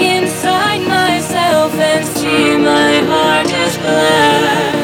inside myself and see my heart is black.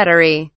Battery